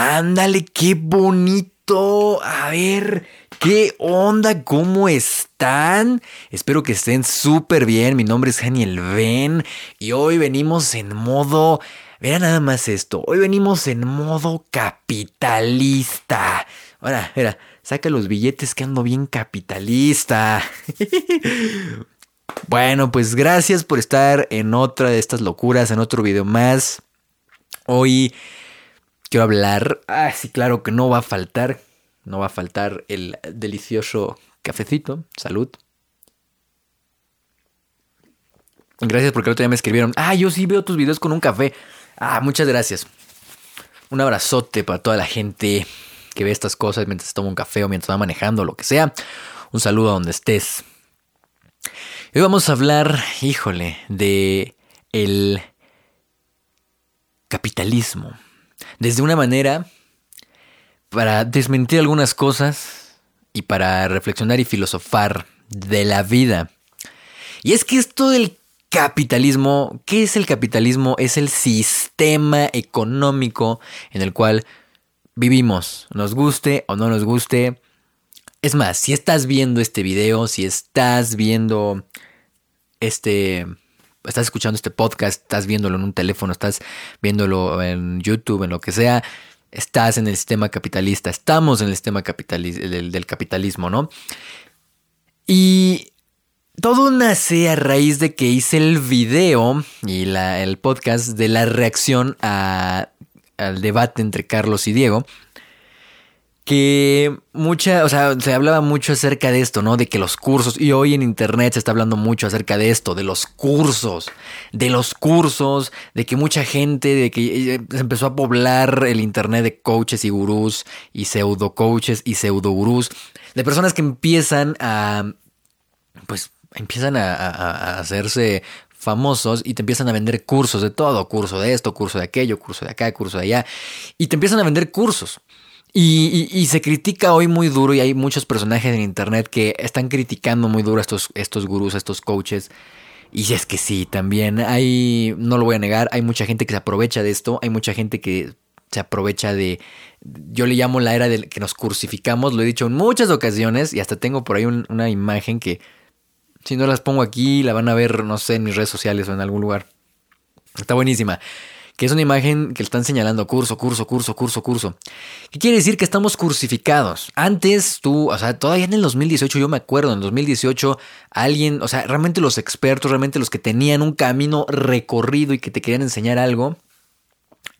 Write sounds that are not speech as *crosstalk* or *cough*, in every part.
Ándale, qué bonito. A ver, ¿qué onda? ¿Cómo están? Espero que estén súper bien. Mi nombre es Daniel Ben y hoy venimos en modo... Mira nada más esto. Hoy venimos en modo capitalista. Ahora, mira, saca los billetes que ando bien capitalista. *laughs* bueno, pues gracias por estar en otra de estas locuras, en otro video más. Hoy quiero hablar. Ah, sí, claro que no va a faltar. No va a faltar el delicioso cafecito. Salud. Gracias porque el otro día me escribieron. Ah, yo sí veo tus videos con un café. Ah, muchas gracias. Un abrazote para toda la gente que ve estas cosas mientras toma un café o mientras va manejando, lo que sea. Un saludo a donde estés. Hoy vamos a hablar, híjole, de el capitalismo desde una manera para desmentir algunas cosas y para reflexionar y filosofar de la vida. Y es que esto del capitalismo, ¿qué es el capitalismo? Es el sistema económico en el cual vivimos, nos guste o no nos guste. Es más, si estás viendo este video, si estás viendo este estás escuchando este podcast, estás viéndolo en un teléfono, estás viéndolo en YouTube, en lo que sea, estás en el sistema capitalista, estamos en el sistema del, capitalismo, ¿no? Y todo nace a raíz de que hice el video y el podcast de la reacción al debate entre Carlos y Diego que mucha, o sea, se hablaba mucho acerca de esto, ¿no? De que los cursos, y hoy en internet se está hablando mucho acerca de esto, de los cursos, de los cursos, de que mucha gente, de que eh, se empezó a poblar el internet de coaches y gurús, y pseudo coaches y pseudo gurús, de personas que empiezan a, pues, empiezan a, a hacerse famosos y te empiezan a vender cursos de todo, curso de esto, curso de aquello, curso de acá, curso de allá, y te empiezan a vender cursos. Y, se critica hoy muy duro y hay muchos personajes en internet que están criticando muy duro a estos, estos gurús, a estos coaches. Y es que sí, también hay, no lo voy a negar, hay mucha gente que se aprovecha de esto, hay mucha gente que se aprovecha de, yo le llamo la era del que nos crucificamos, lo he dicho en muchas ocasiones y hasta tengo por ahí una imagen que si no las pongo aquí la van a ver, no sé, en mis redes sociales o en algún lugar. Está buenísima que es una imagen que están señalando curso, curso, curso, curso, curso. ¿Qué quiere decir? Que estamos crucificados. Antes tú, o sea, todavía en el 2018, yo me acuerdo, en el 2018, alguien, o sea, realmente los expertos, realmente los que tenían un camino recorrido y que te querían enseñar algo,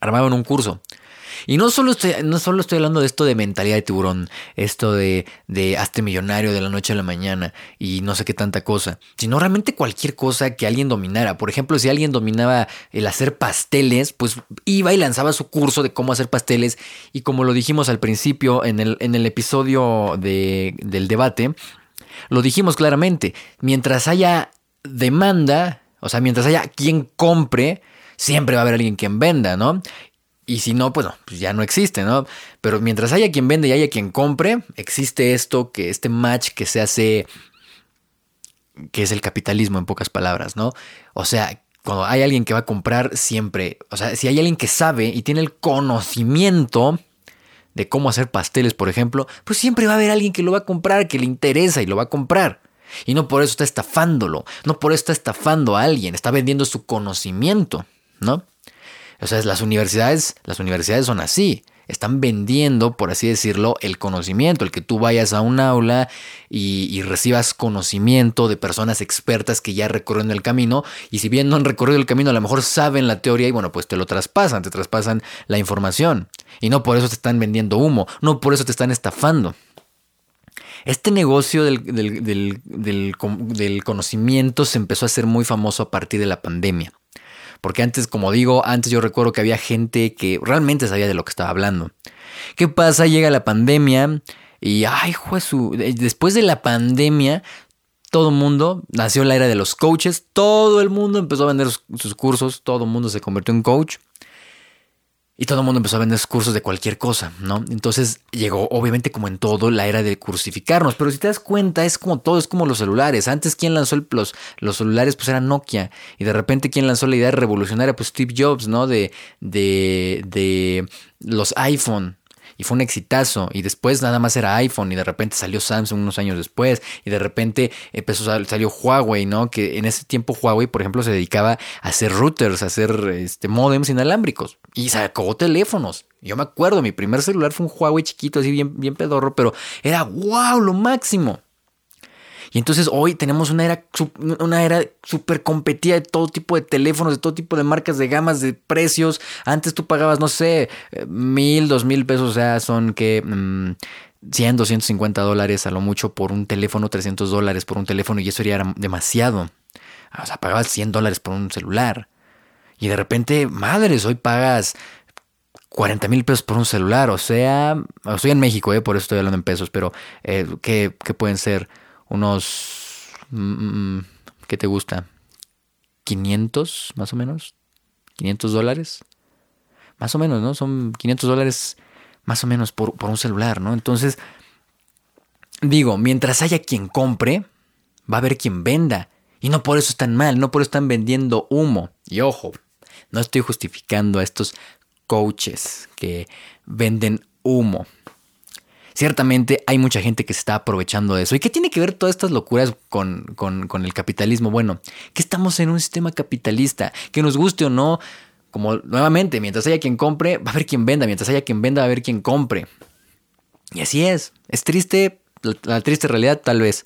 armaban un curso. Y no solo estoy, no solo estoy hablando de esto de mentalidad de tiburón, esto de, de hazte millonario de la noche a la mañana y no sé qué tanta cosa, sino realmente cualquier cosa que alguien dominara. Por ejemplo, si alguien dominaba el hacer pasteles, pues iba y lanzaba su curso de cómo hacer pasteles. Y como lo dijimos al principio en el, en el episodio de, del debate, lo dijimos claramente, mientras haya demanda, o sea, mientras haya quien compre, siempre va a haber alguien quien venda, ¿no? Y si no, pues, pues ya no existe, ¿no? Pero mientras haya quien vende y haya quien compre, existe esto, que este match que se hace, que es el capitalismo en pocas palabras, ¿no? O sea, cuando hay alguien que va a comprar, siempre, o sea, si hay alguien que sabe y tiene el conocimiento de cómo hacer pasteles, por ejemplo, pues siempre va a haber alguien que lo va a comprar, que le interesa y lo va a comprar. Y no por eso está estafándolo, no por eso está estafando a alguien, está vendiendo su conocimiento, ¿no? O sea, las universidades, las universidades son así. Están vendiendo, por así decirlo, el conocimiento, el que tú vayas a un aula y, recibas conocimiento de personas expertas que ya recorriendo el camino y si bien no han recorrido el camino, a lo mejor saben la teoría y bueno, pues te lo traspasan, te traspasan la información. Y no por eso te están vendiendo humo, no por eso te están estafando. Este negocio del, del, conocimiento se empezó a hacer muy famoso a partir de la pandemia. Porque antes, como digo, antes yo recuerdo que había gente que realmente sabía de lo que estaba hablando. ¿Qué pasa? Llega la pandemia y, ay, juez, después de la pandemia, todo el mundo, nació la era de los coaches, todo el mundo empezó a vender sus, cursos, todo el mundo se convirtió en coach. Y todo el mundo empezó a vender cursos de cualquier cosa, ¿no? Entonces llegó, obviamente, como en todo, la era de cursificarnos. Pero si te das cuenta, es como todo, es como los celulares. Antes, ¿quién lanzó los, los celulares? Pues era Nokia. Y de repente, ¿quién lanzó la idea revolucionaria? Pues Steve Jobs, ¿no? De, de, de los iPhone y fue un exitazo. Y después nada más era iPhone y de repente salió Samsung unos años después y de repente empezó, salió Huawei, ¿no? Que en ese tiempo Huawei, por ejemplo, se dedicaba a hacer routers, a hacer este, modems inalámbricos y sacó teléfonos. Yo me acuerdo, mi primer celular fue un Huawei chiquito, así bien, bien pedorro, pero era wow, lo máximo. Y entonces hoy tenemos una era, una era súper competida de todo tipo de teléfonos, de todo tipo de marcas, de gamas, de precios. Antes tú pagabas, no sé, mil, dos mil pesos, o sea, son que... 100, mm, 250 dólares a lo mucho por un teléfono, 300 dólares por un teléfono y eso era demasiado. O sea, pagabas 100 dólares por un celular. Y de repente, madres, hoy pagas 40 mil pesos por un celular. O sea, estoy en México, eh, por eso estoy hablando en pesos, pero eh, ¿qué, ¿qué, pueden ser? Unos... Mm, mm, ¿Qué te gusta? 500 más o menos. 500 dólares. Más o menos, ¿no? Son 500 dólares más o menos por, por un celular, ¿no? Entonces, digo, mientras haya quien compre, va a haber quien venda. Y no por eso están mal, no por eso están vendiendo humo. Y ojo, no estoy justificando a estos coaches que venden humo. Ciertamente hay mucha gente que se está aprovechando de eso. ¿Y qué tiene que ver todas estas locuras con, el capitalismo? Bueno, que estamos en un sistema capitalista, que nos guste o no, como nuevamente, mientras haya quien compre, va a haber quien venda, mientras haya quien venda, va a haber quien compre. Y así es. Es triste, la, triste realidad tal vez,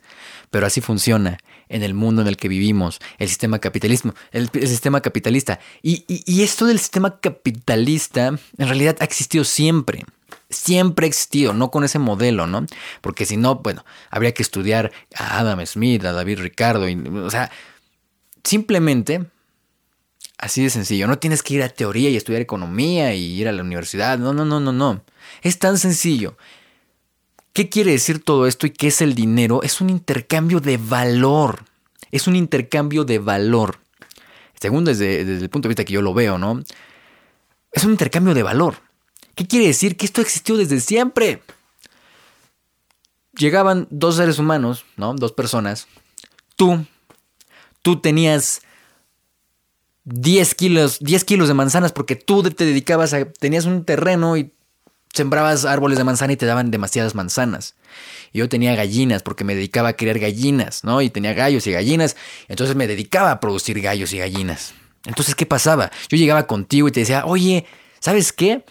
pero así funciona en el mundo en el que vivimos, el sistema capitalismo, el, sistema capitalista. Y, y esto del sistema capitalista en realidad ha existido siempre siempre ha existido, no con ese modelo, ¿no? Porque si no, bueno, habría que estudiar a Adam Smith, a David Ricardo, y, o sea, simplemente así de sencillo. No tienes que ir a teoría y estudiar economía y ir a la universidad, no, no, no, no, no. Es tan sencillo. ¿Qué quiere decir todo esto y qué es el dinero? Es un intercambio de valor. Es un intercambio de valor. Según desde, desde el punto de vista que yo lo veo, ¿no? Es un intercambio de valor. ¿Qué quiere decir? Que esto existió desde siempre. Llegaban dos seres humanos, ¿no? Dos personas. Tú, tú tenías 10 kilos, 10 kilos de manzanas porque tú te dedicabas a, tenías un terreno y sembrabas árboles de manzana y te daban demasiadas manzanas. Y yo tenía gallinas porque me dedicaba a criar gallinas, ¿no? Y tenía gallos y gallinas. Entonces me dedicaba a producir gallos y gallinas. Entonces, ¿qué pasaba? Yo llegaba contigo y te decía, oye, ¿sabes qué?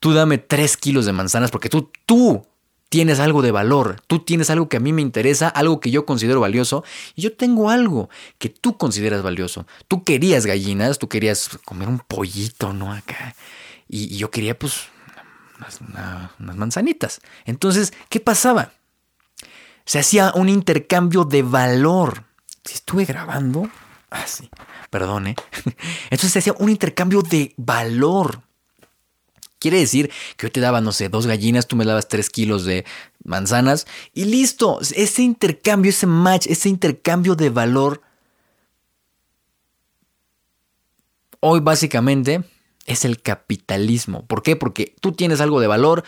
Tú dame tres kilos de manzanas porque tú, tú tienes algo de valor, tú tienes algo que a mí me interesa, algo que yo considero valioso, y yo tengo algo que tú consideras valioso. Tú querías gallinas, tú querías comer un pollito, ¿no? Acá. Y, yo quería, pues, unas, manzanitas. Entonces, ¿qué pasaba? Se hacía un intercambio de valor. Si estuve grabando. Ah, sí. Perdone. *laughs* Entonces se hacía un intercambio de valor. Quiere decir que yo te daba, no sé, dos gallinas, tú me dabas tres kilos de manzanas y listo. Ese intercambio, ese match, ese intercambio de valor, hoy básicamente es el capitalismo. ¿Por qué? Porque tú tienes algo de valor,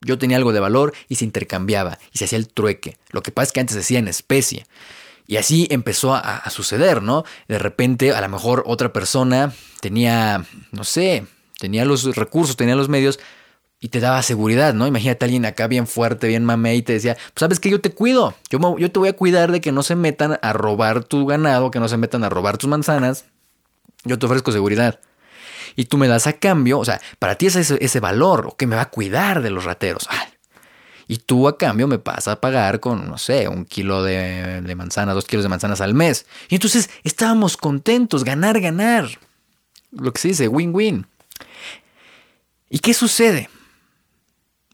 yo tenía algo de valor y se intercambiaba y se hacía el trueque. Lo que pasa es que antes se hacía en especie. Y así empezó a, a, suceder, ¿no? De repente, a lo mejor otra persona tenía, no sé, tenía los recursos, tenía los medios y te daba seguridad, ¿no? Imagínate a alguien acá bien fuerte, bien mame y te decía, pues sabes que yo te cuido, yo, yo te voy a cuidar de que no se metan a robar tu ganado, que no se metan a robar tus manzanas, yo te ofrezco seguridad. Y tú me das a cambio, o sea, para ti es ese, valor, o que me va a cuidar de los rateros. y tú a cambio me vas a pagar con, no sé, un kilo de, de manzanas, dos kilos de manzanas al mes. Y entonces estábamos contentos, ganar, ganar. Lo que se dice, win-win. ¿Y qué sucede?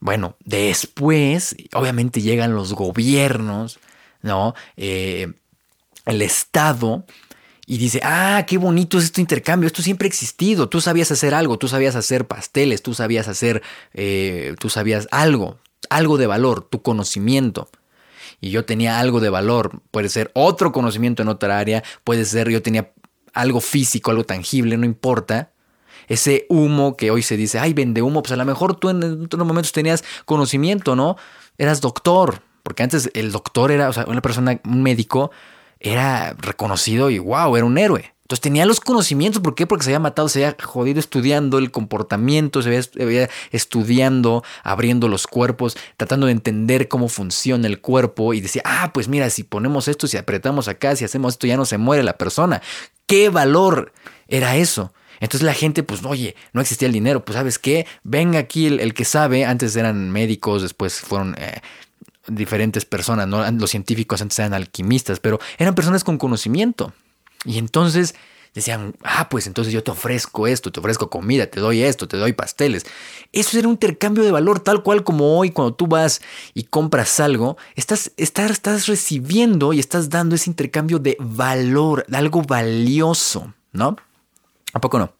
Bueno, después, obviamente llegan los gobiernos, ¿no? Eh, el Estado, y dice, ah, qué bonito es este intercambio, esto siempre ha existido, tú sabías hacer algo, tú sabías hacer pasteles, tú sabías hacer, eh, tú sabías algo, algo de valor, tu conocimiento. Y yo tenía algo de valor, puede ser otro conocimiento en otra área, puede ser yo tenía algo físico, algo tangible, no importa. Ese humo que hoy se dice, ay, vende humo, pues a lo mejor tú en otros momentos tenías conocimiento, ¿no? Eras doctor, porque antes el doctor era, o sea, una persona, un médico, era reconocido y wow, era un héroe. Entonces tenía los conocimientos, ¿por qué? Porque se había matado, se había jodido estudiando el comportamiento, se había, estudiando, abriendo los cuerpos, tratando de entender cómo funciona el cuerpo y decía, ah, pues mira, si ponemos esto, si apretamos acá, si hacemos esto, ya no se muere la persona. ¿Qué valor era eso? Entonces la gente, pues, oye, no existía el dinero, pues, ¿sabes qué? Venga aquí el, que sabe, antes eran médicos, después fueron... Eh, diferentes personas, ¿no? Los científicos antes eran alquimistas, pero eran personas con conocimiento. Y entonces decían, ah, pues entonces yo te ofrezco esto, te ofrezco comida, te doy esto, te doy pasteles. Eso era un intercambio de valor tal cual como hoy cuando tú vas y compras algo, estás, estás, estás recibiendo y estás dando ese intercambio de valor, de algo valioso, ¿no? ¿A poco no?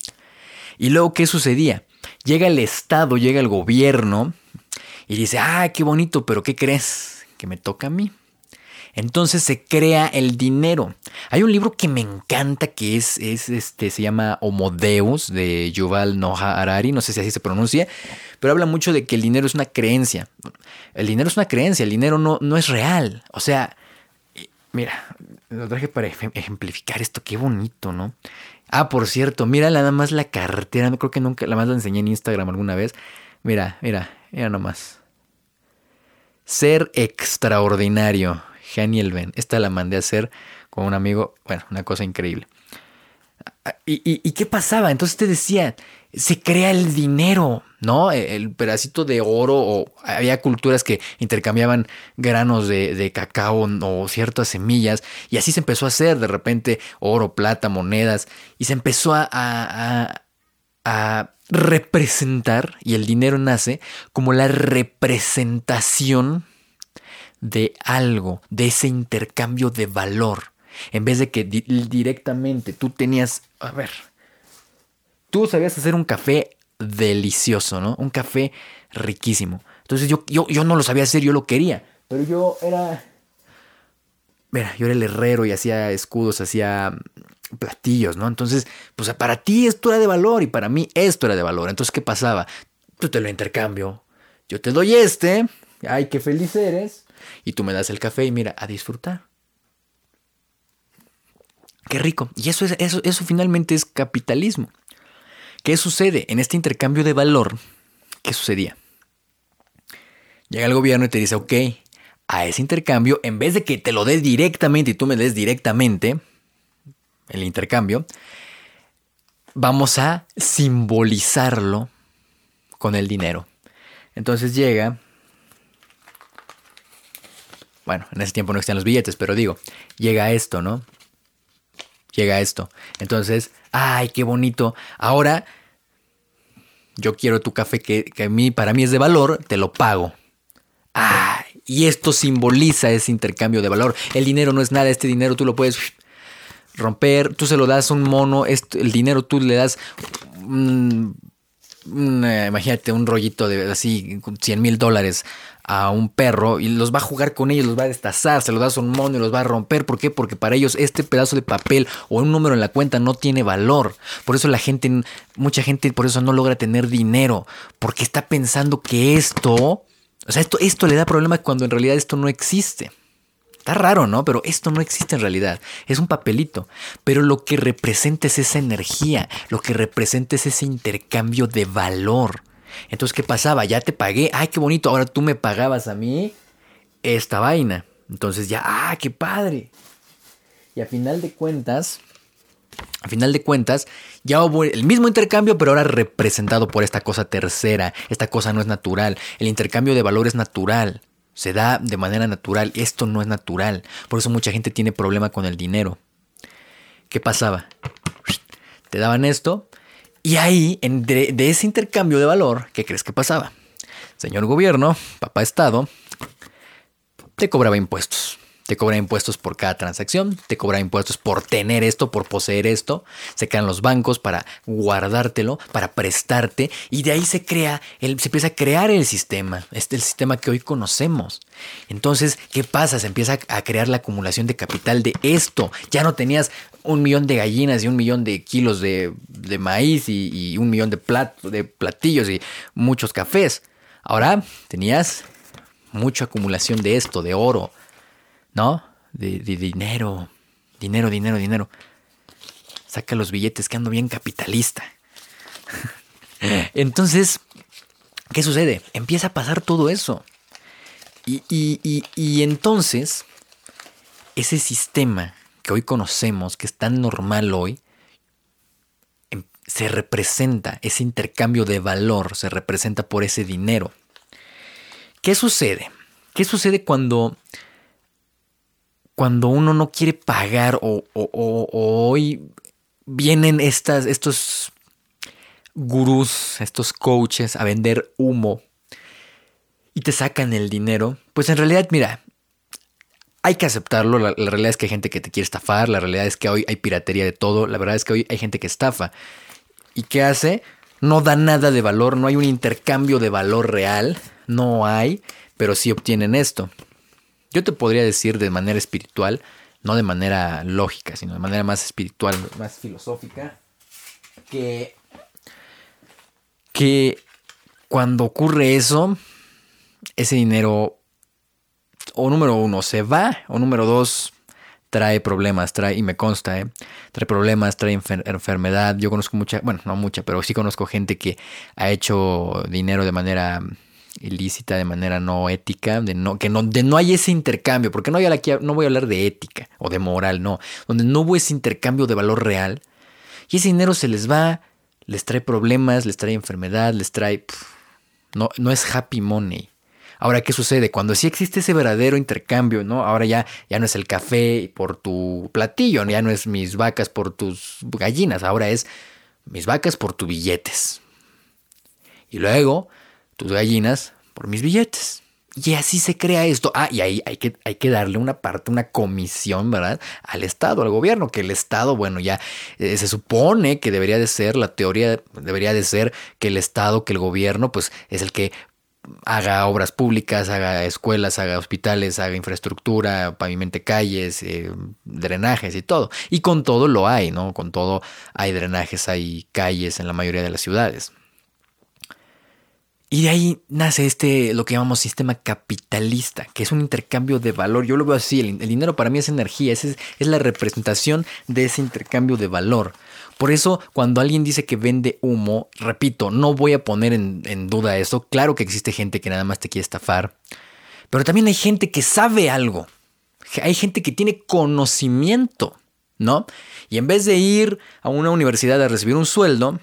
Y luego, ¿qué sucedía? Llega el Estado, llega el gobierno y dice, ah, qué bonito, pero ¿qué crees? Que me toca a mí. Entonces se crea el dinero. Hay un libro que me encanta que es, es este, se llama Homo Deus de Yuval Noah Harari, no sé si así se pronuncia, pero habla mucho de que el dinero es una creencia. El dinero es una creencia, el dinero no, no es real. O sea, mira, lo traje para ejemplificar esto, qué bonito, ¿no? Ah, por cierto, mira nada más la cartera, creo que nunca la más la enseñé en Instagram alguna vez. Mira, mira, mira nomás. Ser extraordinario. Genial Ben. Esta la mandé a hacer con un amigo. Bueno, una cosa increíble. ¿Y, qué pasaba? Entonces te decía, se crea el dinero, ¿no? E, el pedacito de oro, o había culturas que intercambiaban granos de, cacao o ciertas semillas, y así se empezó a hacer de repente oro, plata, monedas, y se empezó a, a representar, y el dinero nace como la representación de algo, de ese intercambio de valor. En vez de que directamente tú tenías, a ver, tú sabías hacer un café delicioso, ¿no? Un café riquísimo. Entonces yo, yo, yo no lo sabía hacer, yo lo quería. Pero yo era... Mira, yo era el herrero y hacía escudos, hacía platillos, ¿no? Entonces, pues para ti esto era de valor y para mí esto era de valor. Entonces, ¿qué pasaba? Tú te lo intercambio. Yo te doy este. Ay, qué feliz eres y tú me das el café y mira, a disfrutar. Qué rico. Y eso, es, eso, eso finalmente es capitalismo. ¿Qué sucede en este intercambio de valor? ¿Qué sucedía? Llega el gobierno y te dice, ok, a ese intercambio, en vez de que te lo des directamente y tú me des directamente el intercambio, vamos a simbolizarlo con el dinero. Entonces llega bueno, en ese tiempo no existían los billetes, pero digo, llega esto, ¿no? Llega esto. Entonces, ay, qué bonito. Ahora, yo quiero tu café que, a mí, para mí es de valor, te lo pago. Ay, y esto simboliza ese intercambio de valor. El dinero no es nada, este dinero tú lo puedes romper, tú se lo das a un mono, el dinero tú le das... imagínate un rollito de así, 100 mil dólares a un perro y los va a jugar con ellos, los va a destazar, se los das a un mono y los va a romper. ¿Por qué? Porque para ellos este pedazo de papel o un número en la cuenta no tiene valor. Por eso la gente, mucha gente por eso no logra tener dinero, porque está pensando que esto, o sea, esto, esto le da problemas cuando en realidad esto no existe. Está raro, ¿no? Pero esto no existe en realidad. Es un papelito. Pero lo que representa es esa energía. Lo que representa es ese intercambio de valor. Entonces, ¿qué pasaba? Ya te pagué, ay, qué bonito, ahora tú me pagabas a mí esta vaina. Entonces ya, ah, qué padre. Y a final de cuentas, a final de cuentas, ya hubo el mismo intercambio, pero ahora representado por esta cosa tercera. Esta cosa no es natural. El intercambio de valor es natural. Se da de manera natural. Esto no es natural. Por eso mucha gente tiene problema con el dinero. ¿Qué pasaba? Te daban esto y ahí, de, ese intercambio de valor, ¿qué crees que pasaba? Señor gobierno, papá Estado, te cobraba impuestos. te cobra impuestos por cada transacción, te cobra impuestos por tener esto, por poseer esto, se crean los bancos para guardártelo, para prestarte, y de ahí se crea, se empieza a crear el sistema, este el sistema que hoy conocemos. Entonces, ¿qué pasa? Se empieza a crear la acumulación de capital de esto. Ya no tenías un millón de gallinas y un millón de kilos de, maíz y, y, un millón de, plat, de platillos y muchos cafés. Ahora tenías mucha acumulación de esto, de oro, ¿no? De, dinero, dinero, dinero, dinero. Saca los billetes, que ando bien capitalista. *laughs* Entonces, ¿qué sucede? Empieza a pasar todo eso. Y, y, entonces, ese sistema que hoy conocemos, que es tan normal hoy, em, se representa, ese intercambio de valor se representa por ese dinero. ¿Qué sucede? ¿Qué sucede cuando cuando uno no quiere pagar o, hoy vienen estas, estos gurús, estos coaches a vender humo y te sacan el dinero, pues en realidad, mira, hay que aceptarlo. La, realidad es que hay gente que te quiere estafar. La realidad es que hoy hay piratería de todo. La verdad es que hoy hay gente que estafa. ¿Y qué hace? No da nada de valor. No hay un intercambio de valor real. No hay. Pero sí obtienen esto. Yo te podría decir de manera espiritual, no de manera lógica, sino de manera más espiritual, más filosófica, que, que cuando ocurre eso, ese dinero, o número uno, se va, o número dos, trae problemas, trae, y me consta, ¿eh? trae problemas, trae enfermedad. Yo conozco mucha, bueno, no mucha, pero sí conozco gente que ha hecho dinero de manera ilícita, de manera no ética, de no, que no, de no hay ese intercambio, porque no, voy a, no voy a hablar de ética o de moral, no, donde no hubo ese intercambio de valor real, y ese dinero se les va, les trae problemas, les trae enfermedad, les trae... no, no es happy money. Ahora, ¿qué sucede? Cuando sí existe ese verdadero intercambio, ¿no? Ahora ya, ya no es el café por tu platillo, ya no es mis vacas por tus gallinas, ahora es mis vacas por tus billetes. Y luego tus gallinas por mis billetes. Y así se crea esto. Ah, y ahí hay que, hay que darle una parte, una comisión, ¿verdad? Al Estado, al gobierno, que el Estado, bueno, ya eh, se supone que debería de ser, la teoría debería de ser que el Estado, que el gobierno, pues es el que haga obras públicas, haga escuelas, haga hospitales, haga infraestructura, pavimente calles, eh, drenajes y todo. Y con todo lo hay, ¿no? Con todo hay drenajes, hay calles en la mayoría de las ciudades. Y de ahí nace este, lo que llamamos sistema capitalista, que es un intercambio de valor. Yo lo veo así, el, dinero para mí es energía, es, es, la representación de ese intercambio de valor. Por eso, cuando alguien dice que vende humo, repito, no voy a poner en, duda eso. Claro que existe gente que nada más te quiere estafar, pero también hay gente que sabe algo. Hay gente que tiene conocimiento, ¿no? Y en vez de ir a una universidad a recibir un sueldo,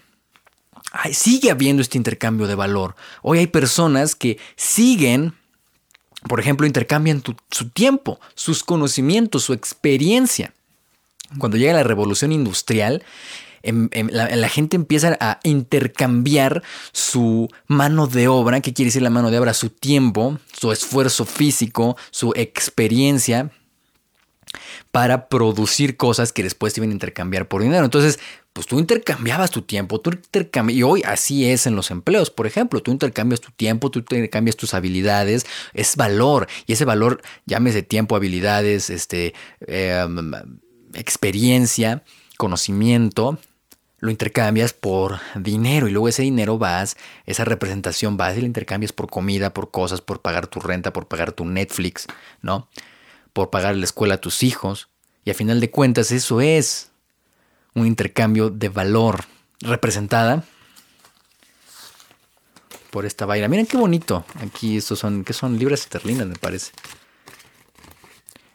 sigue habiendo este intercambio de valor. Hoy hay personas que siguen, por ejemplo, intercambian su tiempo, sus conocimientos, su experiencia. Cuando llega la revolución industrial, em, em, la, gente empieza a intercambiar su mano de obra, ¿qué quiere decir la mano de obra? Su tiempo, su esfuerzo físico, su experiencia para producir cosas que después se iban a intercambiar por dinero. Entonces, pues tú intercambiabas tu tiempo, tú y hoy así es en los empleos, por ejemplo, tú intercambias tu tiempo, tú intercambias tus habilidades, es valor, y ese valor, llámese tiempo, habilidades, este, em, experiencia, conocimiento, lo intercambias por dinero y luego ese dinero vas, esa representación vas y la intercambias por comida, por cosas, por pagar tu renta, por pagar tu Netflix, ¿no? Por pagar la escuela a tus hijos. Y a final de cuentas eso es un intercambio de valor representada por esta vaina. Miren qué bonito. Aquí estos son, que son libras esterlinas, me parece.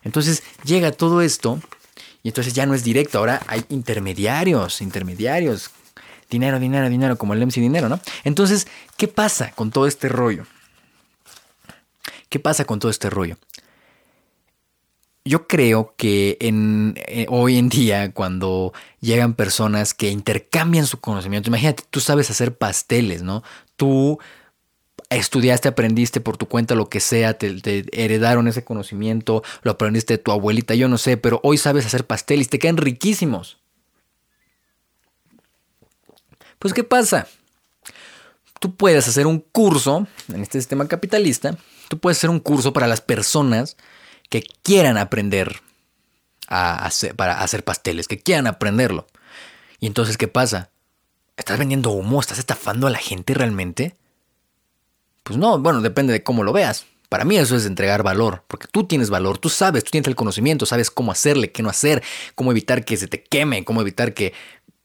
Entonces llega todo esto y entonces ya no es directo, ahora hay intermediarios, intermediarios. Dinero, dinero, dinero, como el MC Dinero, ¿no? Entonces, ¿qué pasa con todo este rollo? ¿Qué pasa con todo este rollo? yo creo que eh, hoy en día cuando llegan personas que intercambian su conocimiento, imagínate, tú sabes hacer pasteles, ¿no? Tú estudiaste, aprendiste por tu cuenta lo que sea, te, heredaron ese conocimiento, lo aprendiste de tu abuelita, yo no sé, pero hoy sabes hacer pasteles, te quedan riquísimos. Pues ¿qué pasa? Tú puedes hacer un curso en este sistema capitalista, tú puedes hacer un curso para las personas que quieran aprender a hacer, para hacer pasteles, que quieran aprenderlo. Y entonces, ¿qué pasa? ¿Estás vendiendo humo? ¿Estás estafando a la gente realmente? Pues no, bueno, depende de cómo lo veas. Para mí eso es entregar valor, porque tú tienes valor, tú sabes, tú tienes el conocimiento, sabes cómo hacerle, qué no hacer, cómo evitar que se te queme, cómo evitar que...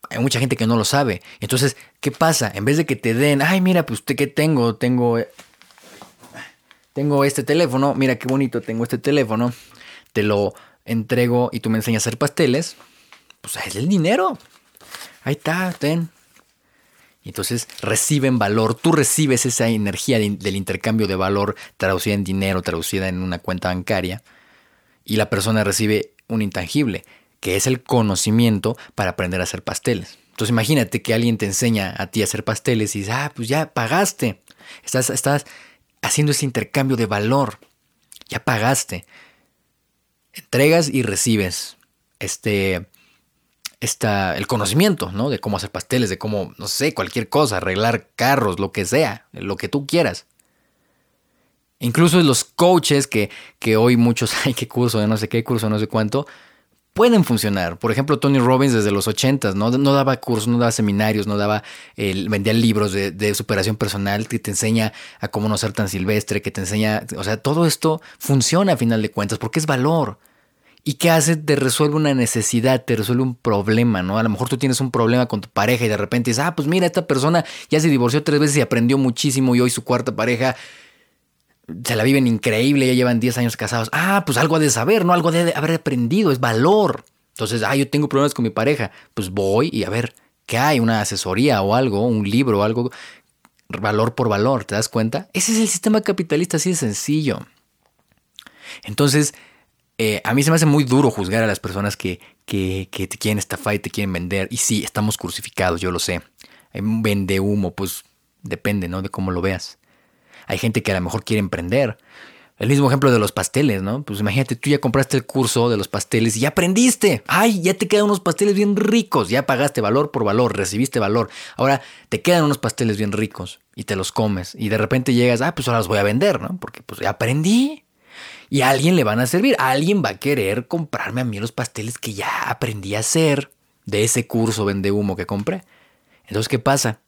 Hay mucha gente que no lo sabe. Entonces, ¿qué pasa? En vez de que te den, ay, mira, pues, ¿qué tengo? Tengo... Tengo este teléfono, mira qué bonito, tengo este teléfono, te lo entrego y tú me enseñas a hacer pasteles, pues es el dinero. Ahí está, ten, entonces reciben valor, tú recibes esa energía del intercambio de valor traducida en dinero, traducida en una cuenta bancaria, y la persona recibe un intangible, que es el conocimiento para aprender a hacer pasteles. Entonces imagínate que alguien te enseña a ti a hacer pasteles y dices, ah, pues ya pagaste, estás, estás haciendo ese intercambio de valor, ya pagaste. Entregas y recibes este, el conocimiento, ¿no? De cómo hacer pasteles, de cómo, no sé, cualquier cosa, arreglar carros, lo que sea, lo que tú quieras. Incluso los coaches que, que hoy muchos *laughs* hay que curso de no sé qué curso, no sé cuánto, pueden funcionar. Por ejemplo, Tony Robbins desde los 80 ¿no? no daba cursos, no daba seminarios, no daba, vendía libros de, de, superación personal que te enseña a cómo no ser tan silvestre, que te enseña, o sea, todo esto funciona a final de cuentas porque es valor. ¿Y qué hace? Te resuelve una necesidad, te resuelve un problema, ¿no? A lo mejor tú tienes un problema con tu pareja y de repente dices, ah, pues mira, esta persona ya se divorció tres veces y aprendió muchísimo y hoy su cuarta pareja se la viven increíble, ya llevan 10 años casados. Ah, pues algo de saber, ¿no? Algo de haber aprendido, es valor. Entonces, ah, yo tengo problemas con mi pareja, pues voy y a ver, ¿qué hay? Una asesoría o algo, un libro o algo, valor por valor, ¿te das cuenta? Ese es el sistema capitalista así de sencillo. Entonces, eh, a mí se me hace muy duro juzgar a las personas que, que, te quieren estafar y te quieren vender. Y sí, estamos crucificados, yo lo sé. Vende humo, pues depende, ¿no? De cómo lo veas. Hay gente que a lo mejor quiere emprender. El mismo ejemplo de los pasteles, ¿no? Pues imagínate, tú ya compraste el curso de los pasteles y ya aprendiste. ¡Ay! Ya te quedan unos pasteles bien ricos. Ya pagaste valor por valor, recibiste valor. Ahora te quedan unos pasteles bien ricos y te los comes. Y de repente llegas, ah, pues ahora los voy a vender, ¿no? Porque pues ya aprendí. Y a alguien le van a servir. alguien va a querer comprarme a mí los pasteles que ya aprendí a hacer de ese curso vende humo que compré. Entonces, ¿qué pasa?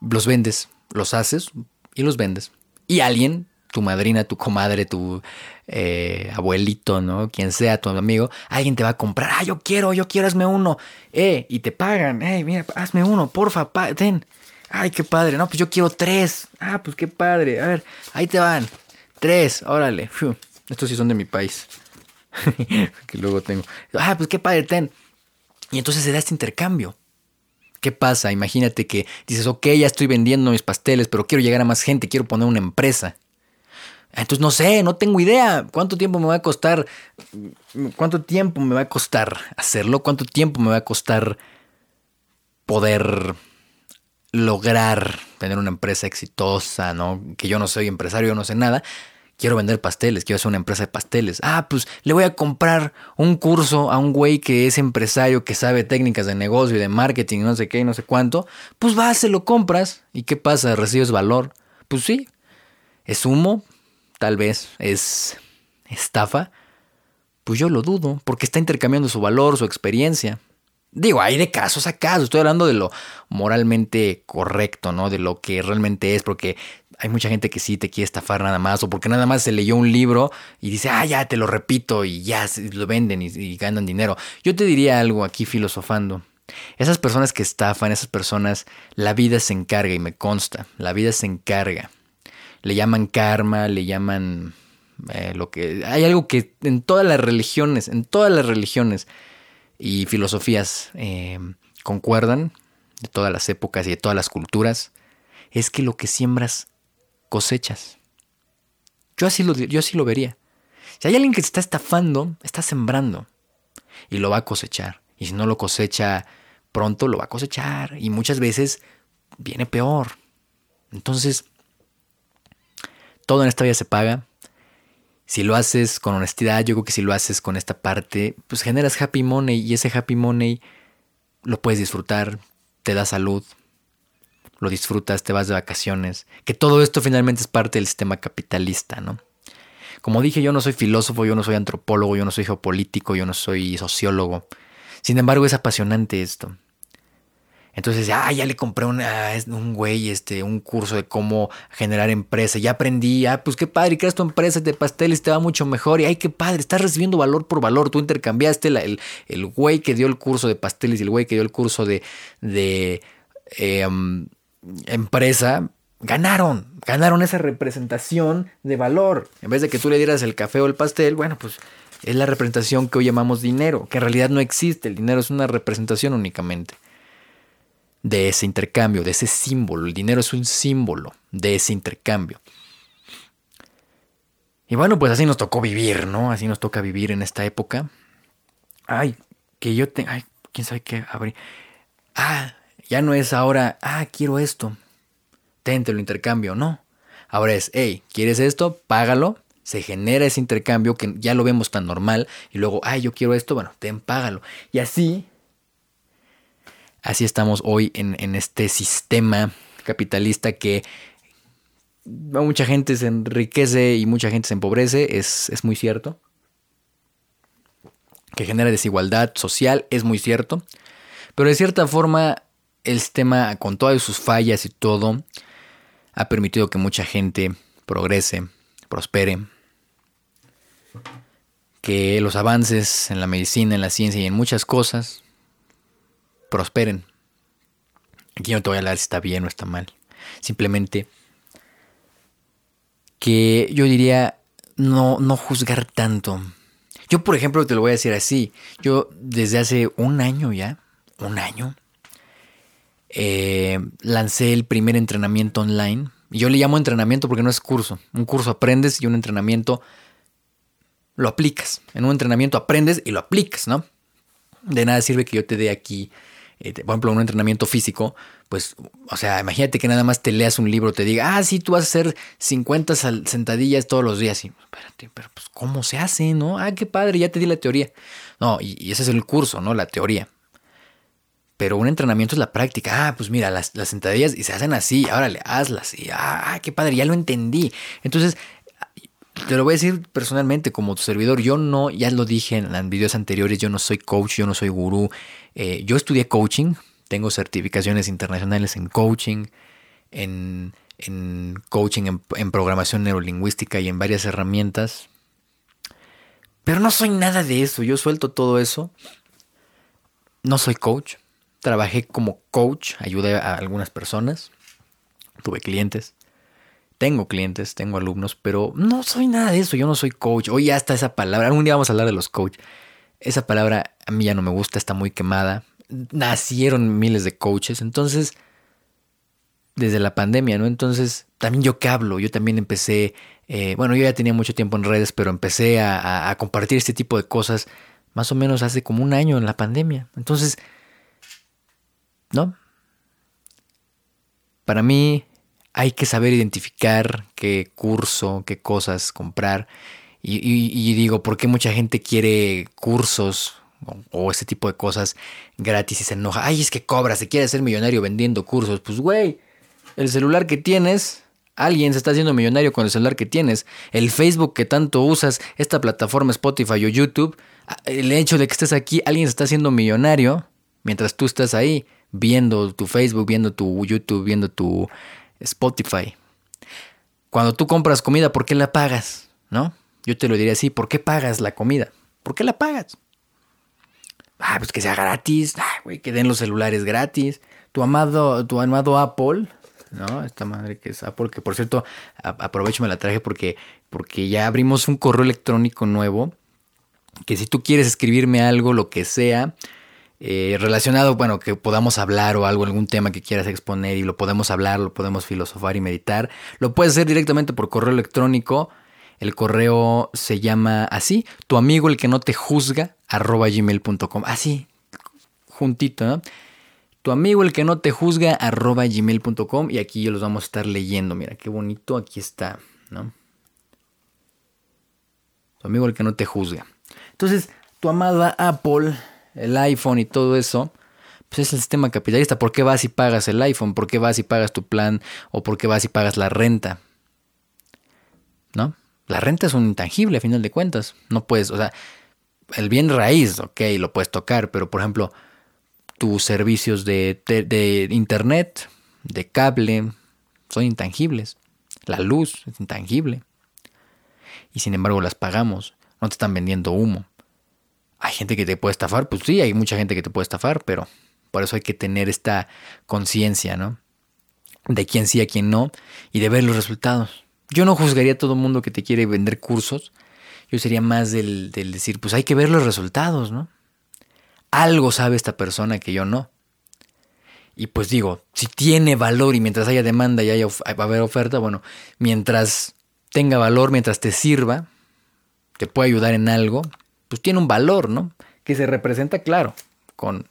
Los vendes, los haces y los vendes. Y alguien, tu madrina, tu comadre, tu eh, abuelito, ¿no? Quien sea tu amigo, alguien te va a comprar. Ah, yo quiero, yo quiero, hazme uno. Eh, y te pagan. Eh, mira, hazme uno, porfa, ten. Ay, qué padre. No, pues yo quiero tres. Ah, pues qué padre. A ver, ahí te van. Tres, órale. Estos sí son de mi país. *laughs* que luego tengo. Ah, pues qué padre, ten. Y entonces se da este intercambio. ¿Qué pasa? Imagínate que dices, ok, ya estoy vendiendo mis pasteles, pero quiero llegar a más gente, quiero poner una empresa. Entonces no sé, no tengo idea. ¿Cuánto tiempo me va a costar? ¿Cuánto tiempo me va a costar hacerlo? ¿Cuánto tiempo me va a costar poder lograr tener una empresa exitosa, ¿no? Que yo no soy empresario, yo no sé nada quiero vender pasteles, quiero hacer una empresa de pasteles. Ah, pues le voy a comprar un curso a un güey que es empresario, que sabe técnicas de negocio y de marketing, no sé qué no sé cuánto. Pues va, se lo compras. ¿Y qué pasa? ¿Recibes valor? Pues sí. ¿Es humo? Tal vez. ¿Es estafa? Pues yo lo dudo, porque está intercambiando su valor, su experiencia. Digo, hay de casos a casos. Estoy hablando de lo moralmente correcto, ¿no? De lo que realmente es, porque hay mucha gente que sí te quiere estafar nada más, o porque nada más se leyó un libro y dice, ah, ya te lo repito, y ya lo venden y, ganan dinero. Yo te diría algo aquí filosofando. Esas personas que estafan, esas personas, la vida se encarga y me consta, la vida se encarga. Le llaman karma, le llaman eh, lo que... Hay algo que en todas las religiones, en todas las religiones y filosofías eh, concuerdan, de todas las épocas y de todas las culturas, es que lo que siembras cosechas. Yo así lo, yo así lo vería. Si hay alguien que se está estafando, está sembrando y lo va a cosechar. Y si no lo cosecha pronto, lo va a cosechar. Y muchas veces viene peor. Entonces, todo en esta vida se paga. Si lo haces con honestidad, yo creo que si lo haces con esta parte, pues generas happy money y ese happy money lo puedes disfrutar, te da salud, lo disfrutas, te vas de vacaciones, que todo esto finalmente es parte del sistema capitalista, ¿no? Como dije, yo no soy filósofo, yo no soy antropólogo, yo no soy geopolítico, yo no soy sociólogo. Sin embargo, es apasionante esto. Entonces, ah, ya le compré un güey, este, un curso de cómo generar empresa. Ya aprendí, ah, pues qué padre, creas tu empresa de pasteles, te va mucho mejor. Y ay, qué padre, estás recibiendo valor por valor. Tú intercambiaste el, el, güey que dio el curso de pasteles y el güey que dio el curso de, de em, empresa. Ganaron, ganaron esa representación de valor. En vez de que tú le dieras el café o el pastel, bueno, pues es la representación que hoy llamamos dinero, que en realidad no existe. El dinero es una representación únicamente de ese intercambio, de ese símbolo. El dinero es un símbolo de ese intercambio. Y bueno, pues así nos tocó vivir, ¿no? Así nos toca vivir en esta época. Ay, que yo tengo... Ay, quién sabe qué abrí. Ah, ya no es ahora, ah, quiero esto. Tente lo intercambio, no. Ahora es, hey, ¿quieres esto? Págalo. Se genera ese intercambio que ya lo vemos tan normal. Y luego, ay, yo quiero esto, bueno, ten, págalo. Y así Así estamos hoy en, este sistema capitalista que mucha gente se enriquece y mucha gente se empobrece, es, es muy cierto. Que genera desigualdad social, es muy cierto. Pero de cierta forma, el sistema, con todas sus fallas y todo, ha permitido que mucha gente progrese, prospere. Que los avances en la medicina, en la ciencia y en muchas cosas prosperen. Aquí no te voy a hablar si está bien o está mal. Simplemente que yo diría no, no juzgar tanto. Yo, por ejemplo, te lo voy a decir así. Yo desde hace un año ya, un año, eh, lancé el primer entrenamiento online. Yo le llamo entrenamiento porque no es curso. Un curso aprendes y un entrenamiento lo aplicas. En un entrenamiento aprendes y lo aplicas, ¿no? De nada sirve que yo te dé aquí eh, por ejemplo, un entrenamiento físico, pues, o sea, imagínate que nada más te leas un libro, te diga, ah, sí, tú vas a hacer 50 sentadillas todos los días. Y, espérate, pero pues, ¿cómo se hace, no? Ah, qué padre, ya te di la teoría. No, y, ese es el curso, ¿no? La teoría. Pero un entrenamiento es la práctica. Ah, pues mira, las, sentadillas y se hacen así, órale, hazlas. Y ah, qué padre, ya lo entendí. Entonces, te lo voy a decir personalmente como tu servidor, yo no, ya lo dije en, videos anteriores, yo no soy coach, yo no soy gurú. Eh, yo estudié coaching, tengo certificaciones internacionales en coaching, en, coaching, en, en, programación neurolingüística y en varias herramientas. Pero no soy nada de eso, yo suelto todo eso. No soy coach, trabajé como coach, ayudé a algunas personas, tuve clientes. Tengo clientes, tengo alumnos, pero no soy nada de eso. Yo no soy coach. Hoy hasta esa palabra. Algún día vamos a hablar de los coach. Esa palabra a mí ya no me gusta, está muy quemada. Nacieron miles de coaches. Entonces, desde la pandemia, ¿no? Entonces, también yo que hablo, yo también empecé, eh, bueno, yo ya tenía mucho tiempo en redes, pero empecé a, compartir este tipo de cosas más o menos hace como un año en la pandemia. Entonces, ¿no? Para mí, hay que saber identificar qué curso, qué cosas comprar. Y, digo, ¿por qué mucha gente quiere cursos o, ese tipo de cosas gratis y se enoja? Ay, es que cobra, se quiere hacer millonario vendiendo cursos. Pues, güey, el celular que tienes, alguien se está haciendo millonario con el celular que tienes. El Facebook que tanto usas, esta plataforma Spotify o YouTube, el hecho de que estés aquí, alguien se está haciendo millonario mientras tú estás ahí viendo tu Facebook, viendo tu YouTube, viendo tu Spotify. Cuando tú compras comida, ¿por qué la pagas? ¿No? Yo te lo diría así, ¿por qué pagas la comida? ¿Por qué la pagas? Ah, pues que sea gratis, ah, güey, que den los celulares gratis. Tu amado, tu amado Apple, ¿no? Esta madre que es Apple, que por cierto, aprovecho me la traje porque, porque ya abrimos un correo electrónico nuevo. Que si tú quieres escribirme algo, lo que sea, eh, relacionado, bueno, que podamos hablar o algo, algún tema que quieras exponer y lo podemos hablar, lo podemos filosofar y meditar, lo puedes hacer directamente por correo electrónico. El correo se llama así, tu amigo el que no te juzga, arroba gmail.com. Así, juntito, ¿no? Tu amigo el que no te juzga, arroba gmail.com y aquí los vamos a estar leyendo. Mira, qué bonito, aquí está, ¿no? Tu amigo el que no te juzga. Entonces, tu amada Apple, el iPhone y todo eso, pues es el sistema capitalista. ¿Por qué vas y pagas el iPhone? ¿Por qué vas y pagas tu plan? ¿O por qué vas y pagas la renta? ¿No? La renta es un intangible a final de cuentas. No puedes, o sea, el bien raíz, ok, lo puedes tocar, pero por ejemplo, tus servicios de, de, internet, de cable, son intangibles. La luz es intangible. Y sin embargo las pagamos. No te están vendiendo humo. Hay gente que te puede estafar, pues sí, hay mucha gente que te puede estafar, pero por eso hay que tener esta conciencia, ¿no? De quién sí, a quién no, y de ver los resultados. Yo no juzgaría a todo mundo que te quiere vender cursos. Yo sería más del, del decir, pues hay que ver los resultados, ¿no? algo sabe esta persona que yo no. Y pues digo, si tiene valor y mientras haya demanda y haya, va a haber oferta, bueno, mientras tenga valor, mientras te sirva, te puede ayudar en algo, pues tiene un valor, ¿no? Que se representa, claro, con,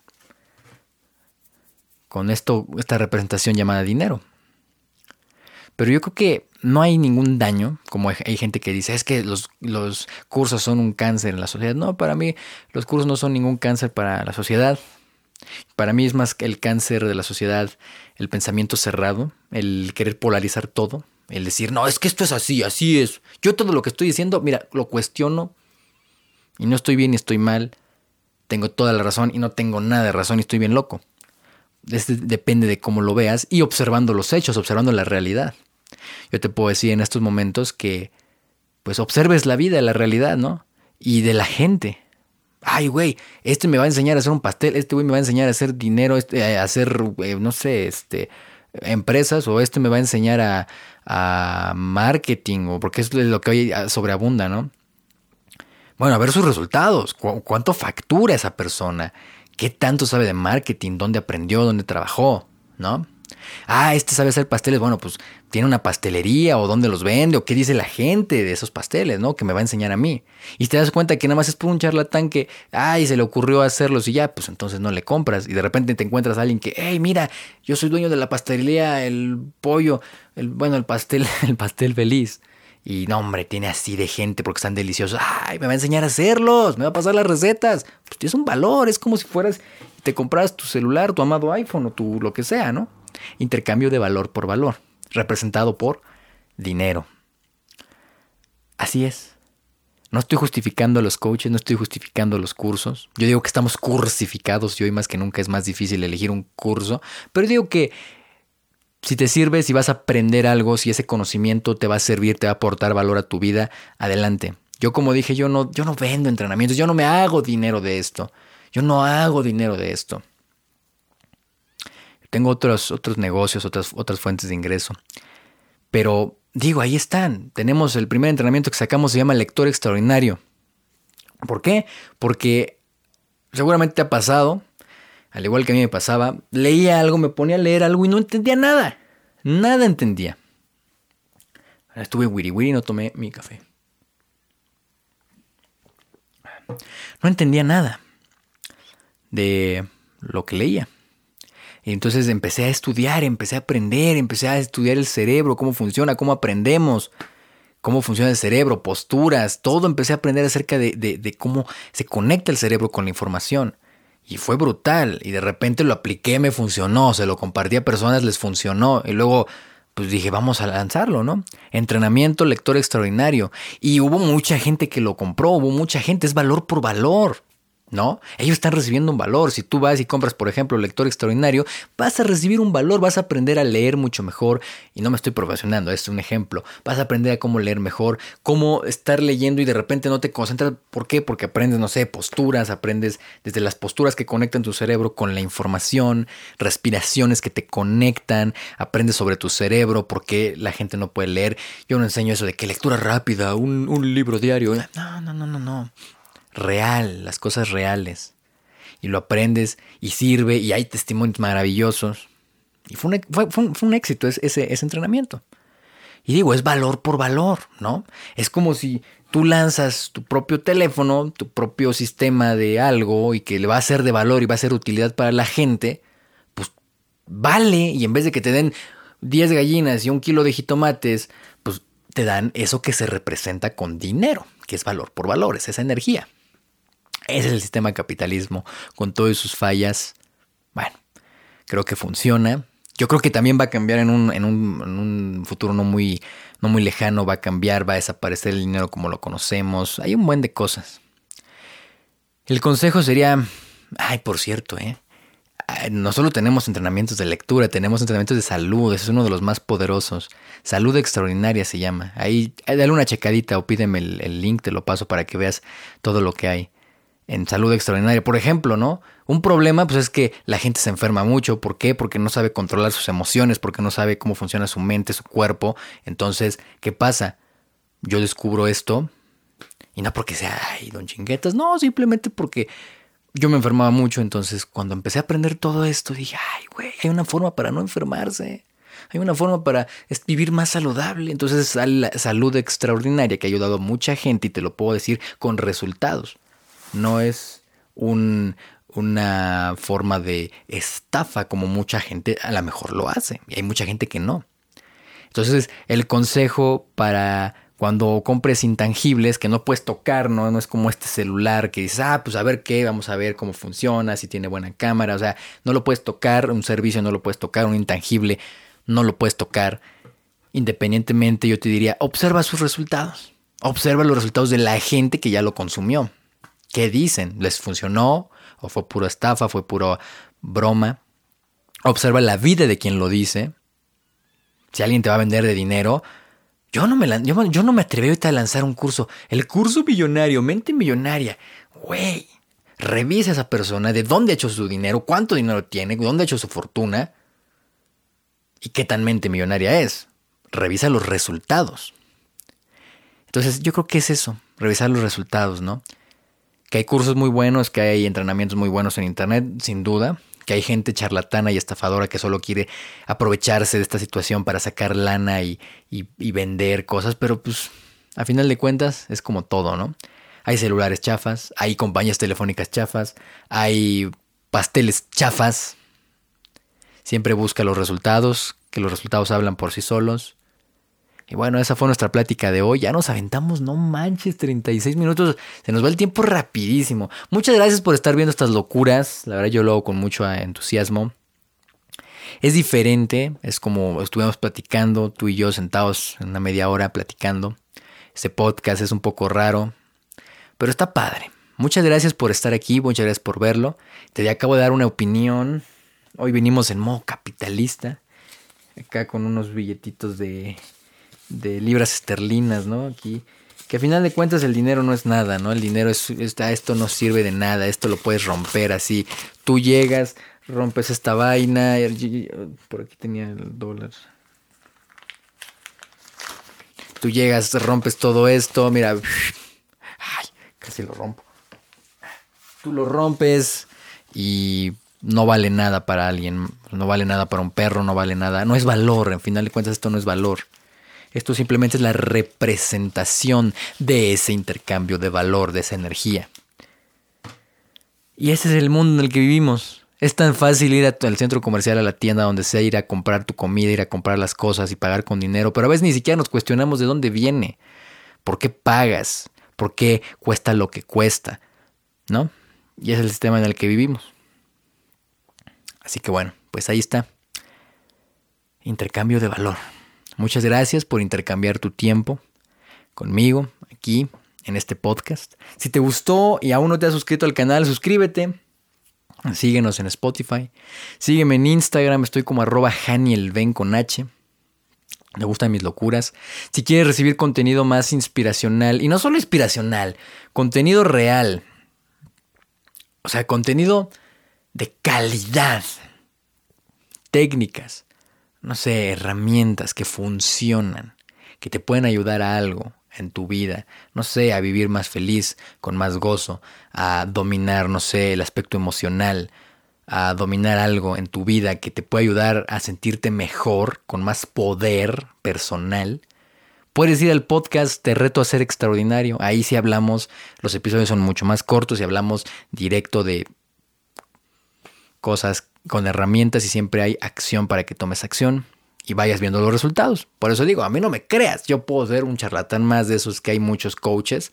con esto, esta representación llamada dinero. Pero yo creo que no hay ningún daño, como hay gente que dice, es que los, los, cursos son un cáncer en la sociedad. No, para mí los cursos no son ningún cáncer para la sociedad. Para mí es más el cáncer de la sociedad el pensamiento cerrado, el querer polarizar todo, el decir, no, es que esto es así, así es. Yo todo lo que estoy diciendo, mira, lo cuestiono y no estoy bien y estoy mal. Tengo toda la razón y no tengo nada de razón y estoy bien loco. Este depende de cómo lo veas y observando los hechos, observando la realidad. Yo te puedo decir en estos momentos que pues observes la vida, la realidad, ¿no? Y de la gente. Ay, güey, este me va a enseñar a hacer un pastel, este güey me va a enseñar a hacer dinero, este, a hacer, eh, no sé, este, empresas, o este me va a enseñar a, a marketing, o porque es lo que hoy sobreabunda, ¿no? Bueno, a ver sus resultados, cuánto factura esa persona, qué tanto sabe de marketing, dónde aprendió, dónde trabajó, ¿no? Ah, este sabe hacer pasteles. Bueno, pues tiene una pastelería o dónde los vende o qué dice la gente de esos pasteles, ¿no? Que me va a enseñar a mí. Y te das cuenta que nada más es por un charlatán que, ay, se le ocurrió hacerlos y ya, pues entonces no le compras. Y de repente te encuentras a alguien que, hey, mira, yo soy dueño de la pastelería, el pollo, el, bueno, el pastel, *laughs* el pastel feliz. Y no, hombre, tiene así de gente porque están deliciosos. Ay, me va a enseñar a hacerlos, me va a pasar las recetas. Pues tienes un valor, es como si fueras y te compras tu celular, tu amado iPhone o tu lo que sea, ¿no? Intercambio de valor por valor, representado por dinero. Así es. No estoy justificando a los coaches, no estoy justificando los cursos. Yo digo que estamos cursificados y hoy más que nunca es más difícil elegir un curso. Pero digo que si te sirve, si vas a aprender algo, si ese conocimiento te va a servir, te va a aportar valor a tu vida, adelante. Yo como dije, yo no, yo no vendo entrenamientos, yo no me hago dinero de esto. Yo no hago dinero de esto. Tengo otros, otros negocios, otras, otras fuentes de ingreso. Pero digo, ahí están. Tenemos el primer entrenamiento que sacamos, se llama lector extraordinario. ¿Por qué? Porque seguramente te ha pasado, al igual que a mí me pasaba, leía algo, me ponía a leer algo y no entendía nada. Nada entendía. Estuve wiri wiri y no tomé mi café. No entendía nada de lo que leía. Y entonces empecé a estudiar, empecé a aprender, empecé a estudiar el cerebro, cómo funciona, cómo aprendemos, cómo funciona el cerebro, posturas, todo empecé a aprender acerca de, de, cómo se conecta el cerebro con la información. Y fue brutal. Y de repente lo apliqué, me funcionó, se lo compartí a personas, les funcionó. Y luego, pues dije, vamos a lanzarlo, ¿no? Entrenamiento lector extraordinario. Y hubo mucha gente que lo compró, hubo mucha gente, es valor por valor. ¿No? Ellos están recibiendo un valor. Si tú vas y compras, por ejemplo, lector extraordinario, vas a recibir un valor, vas a aprender a leer mucho mejor. Y no me estoy profesionando, es un ejemplo. Vas a aprender a cómo leer mejor, cómo estar leyendo y de repente no te concentras. ¿Por qué? Porque aprendes, no sé, posturas, aprendes desde las posturas que conectan tu cerebro con la información, respiraciones que te conectan, aprendes sobre tu cerebro, por qué la gente no puede leer. Yo no enseño eso de que lectura rápida, un, un libro diario. No, no, no, no, no real, las cosas reales. Y lo aprendes y sirve y hay testimonios maravillosos. Y fue un, éxito ese, ese entrenamiento. Y digo, es valor por valor, ¿no? Es como si tú lanzas tu propio teléfono, tu propio sistema de algo y que le va a ser de valor y va a ser utilidad para la gente, pues vale y en vez de que te den 10 gallinas y un kilo de jitomates, pues te dan eso que se representa con dinero, que es valor por valores, esa energía. Ese es el sistema capitalismo con todas sus fallas. Bueno, creo que funciona. Yo creo que también va a cambiar en un, en un, futuro no muy, no muy lejano, va a cambiar, va a desaparecer el dinero como lo conocemos. Hay un buen de cosas. El consejo sería, ay, por cierto, ¿eh? no solo tenemos entrenamientos de lectura, tenemos entrenamientos de salud, ese es uno de los más poderosos. Salud extraordinaria se llama. Ahí, dale una checadita o pídeme el, el, link, te lo paso para que veas todo lo que hay en salud extraordinaria. Por ejemplo, ¿no? Un problema pues es que la gente se enferma mucho. ¿Por qué? Porque no sabe controlar sus emociones, porque no sabe cómo funciona su mente, su cuerpo. Entonces, ¿qué pasa? Yo descubro esto y no porque sea, ay, don chinguetas, no, simplemente porque yo me enfermaba mucho, entonces cuando empecé a aprender todo esto dije, ay, güey, hay una forma para no enfermarse. Hay una forma para vivir más saludable. Entonces, la salud extraordinaria que ha ayudado a mucha gente y te lo puedo decir con resultados. No es un, una forma de estafa como mucha gente a lo mejor lo hace. Y hay mucha gente que no. Entonces, el consejo para cuando compres intangibles que no puedes tocar, ¿no? No es como este celular que dices, ah, pues a ver qué, vamos a ver cómo funciona, si tiene buena cámara, o sea, no lo puedes tocar, un servicio no lo puedes tocar, un intangible no lo puedes tocar. Independientemente, yo te diría, observa sus resultados. Observa los resultados de la gente que ya lo consumió. ¿Qué dicen? ¿Les funcionó? ¿O fue pura estafa? ¿Fue puro broma? Observa la vida de quien lo dice. Si alguien te va a vender de dinero, yo no me, yo, no me atreví ahorita a lanzar un curso. El curso millonario, mente millonaria. Güey, revisa a esa persona de dónde ha hecho su dinero, cuánto dinero tiene, dónde ha hecho su fortuna y qué tan mente millonaria es. Revisa los resultados. Entonces, yo creo que es eso, revisar los resultados, ¿no? Que hay cursos muy buenos, que hay entrenamientos muy buenos en Internet, sin duda que hay gente charlatana y estafadora que solo quiere aprovecharse de esta situación para sacar lana y, vender cosas, pero pues a final de cuentas es como todo, ¿no? Hay celulares chafas, hay compañías telefónicas chafas, hay pasteles chafas. Siempre busca los resultados, que los resultados hablan por sí solos. Y bueno, esa fue nuestra plática de hoy. Ya nos aventamos, no manches, 36 minutos. Se nos va el tiempo rapidísimo. Muchas gracias por estar viendo estas locuras. La verdad yo lo hago con mucho entusiasmo. Es diferente, es como estuvimos platicando, tú y yo sentados en una media hora platicando. Este podcast es un poco raro, pero está padre. Muchas gracias por estar aquí, muchas gracias por verlo. Te acabo de dar una opinión. Hoy venimos en modo capitalista. Acá con unos billetitos de de libras esterlinas, ¿no? Aquí, que a final de cuentas el dinero no es nada, ¿no? El dinero es, esto no sirve de nada, esto lo puedes romper así. Tú llegas, rompes esta vaina, por aquí tenía el dólar. Tú llegas, rompes todo esto, mira, ay, casi lo rompo. Tú lo rompes y no vale nada para alguien, no vale nada para un perro, no vale nada, no es valor, en final de cuentas esto no es valor. Esto simplemente es la representación de ese intercambio de valor, de esa energía. Y ese es el mundo en el que vivimos. Es tan fácil ir al centro comercial, a la tienda, donde sea, ir a comprar tu comida, ir a comprar las cosas y pagar con dinero, pero a veces ni siquiera nos cuestionamos de dónde viene, por qué pagas, por qué cuesta lo que cuesta, ¿no? Y es el sistema en el que vivimos. Así que bueno, pues ahí está. Intercambio de valor. Muchas gracias por intercambiar tu tiempo conmigo aquí en este podcast. Si te gustó y aún no te has suscrito al canal, suscríbete. Síguenos en Spotify. Sígueme en Instagram, estoy como arroba Hanielven con H. Me gustan mis locuras. Si quieres recibir contenido más inspiracional, y no solo inspiracional, contenido real. O sea, contenido de calidad. Técnicas no sé, herramientas que funcionan, que te pueden ayudar a algo en tu vida, no sé, a vivir más feliz, con más gozo, a dominar, no sé, el aspecto emocional, a dominar algo en tu vida que te puede ayudar a sentirte mejor, con más poder personal, puedes ir al podcast Te reto a ser extraordinario. Ahí sí hablamos, los episodios son mucho más cortos y hablamos directo de cosas con herramientas y siempre hay acción para que tomes acción y vayas viendo los resultados. Por eso digo, a mí no me creas, yo puedo ser un charlatán más de esos que hay muchos coaches.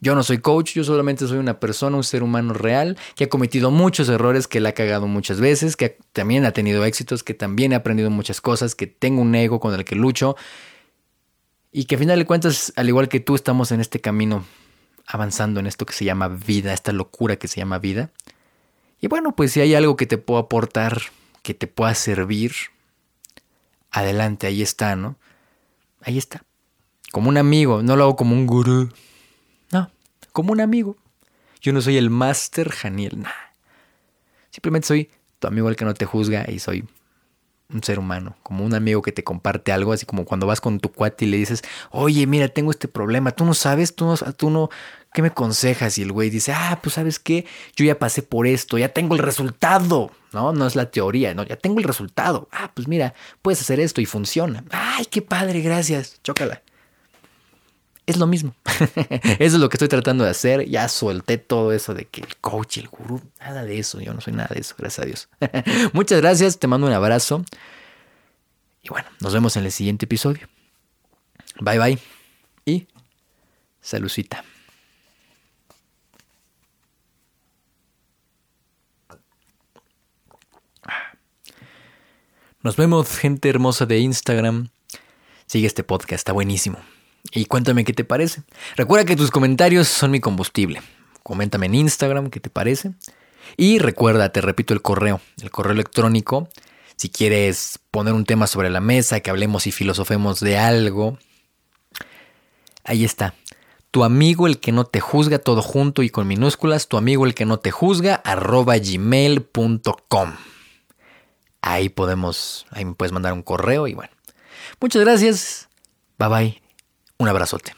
Yo no soy coach, yo solamente soy una persona, un ser humano real, que ha cometido muchos errores, que la ha cagado muchas veces, que también ha tenido éxitos, que también ha aprendido muchas cosas, que tengo un ego con el que lucho y que a final de cuentas, al igual que tú, estamos en este camino avanzando en esto que se llama vida, esta locura que se llama vida. Y bueno, pues si hay algo que te puedo aportar, que te pueda servir, adelante, ahí está, ¿no? Ahí está. Como un amigo, no lo hago como un gurú. No, como un amigo. Yo no soy el máster Janiel, nada. Simplemente soy tu amigo al que no te juzga y soy un ser humano, como un amigo que te comparte algo, así como cuando vas con tu cuate y le dices, oye, mira, tengo este problema, tú no sabes, tú no, tú no, ¿qué me aconsejas? Y el güey dice, ah, pues sabes qué, yo ya pasé por esto, ya tengo el resultado, ¿no? No es la teoría, no, ya tengo el resultado. Ah, pues mira, puedes hacer esto y funciona. Ay, qué padre, gracias, chócala. Es lo mismo. *laughs* eso es lo que estoy tratando de hacer. Ya solté todo eso de que el coach, el gurú, nada de eso. Yo no soy nada de eso, gracias a Dios. *laughs* Muchas gracias, te mando un abrazo. Y bueno, nos vemos en el siguiente episodio. Bye bye. Y salucita. Nos vemos, gente hermosa de Instagram. Sigue este podcast, está buenísimo. Y cuéntame qué te parece. Recuerda que tus comentarios son mi combustible. Coméntame en Instagram qué te parece. Y recuerda, te repito el correo, el correo electrónico. Si quieres poner un tema sobre la mesa, que hablemos y filosofemos de algo. Ahí está. Tu amigo el que no te juzga, todo junto y con minúsculas. Tu amigo el que no te juzga, arroba gmail.com. Ahí podemos, ahí me puedes mandar un correo y bueno. Muchas gracias. Bye bye. Un abrazote.